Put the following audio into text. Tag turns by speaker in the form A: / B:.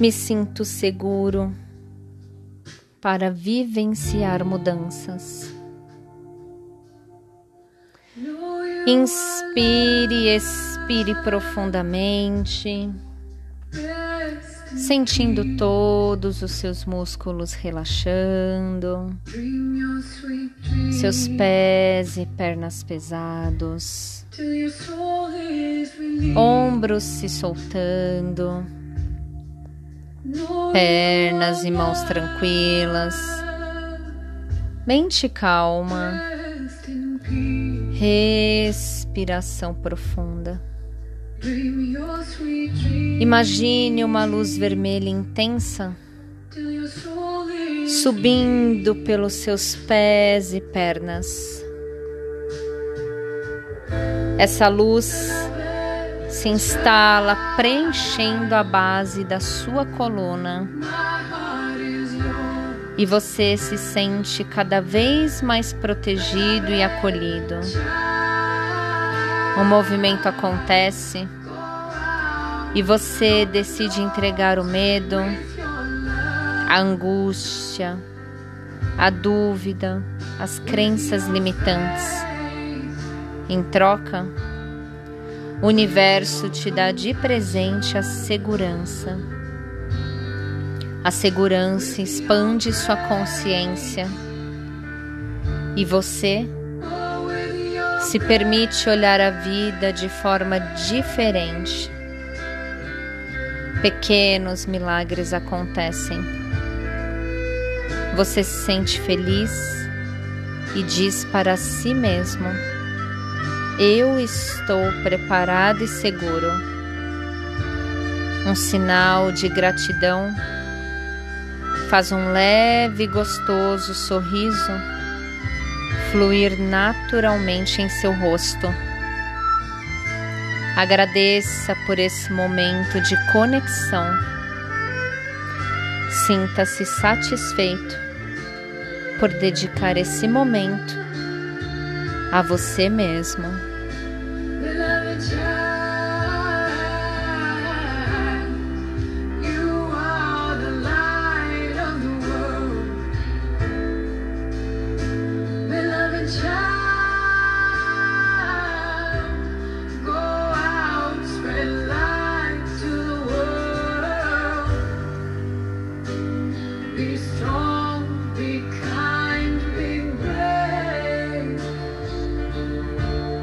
A: Me sinto seguro para vivenciar mudanças. Inspire expire profundamente, sentindo todos os seus músculos relaxando, seus pés e pernas pesados, ombros se soltando, pernas e mãos tranquilas, mente calma Respiração profunda. Imagine uma luz vermelha intensa subindo pelos seus pés e pernas. Essa luz se instala preenchendo a base da sua coluna e você se sente cada vez mais protegido e acolhido. O movimento acontece e você decide entregar o medo, a angústia, a dúvida, as crenças limitantes. Em troca, o universo te dá de presente a segurança a segurança expande sua consciência e você se permite olhar a vida de forma diferente. Pequenos milagres acontecem. Você se sente feliz e diz para si mesmo: Eu estou preparado e seguro. Um sinal de gratidão faz um leve e gostoso sorriso fluir naturalmente em seu rosto. Agradeça por esse momento de conexão. Sinta-se satisfeito por dedicar esse momento a você mesmo.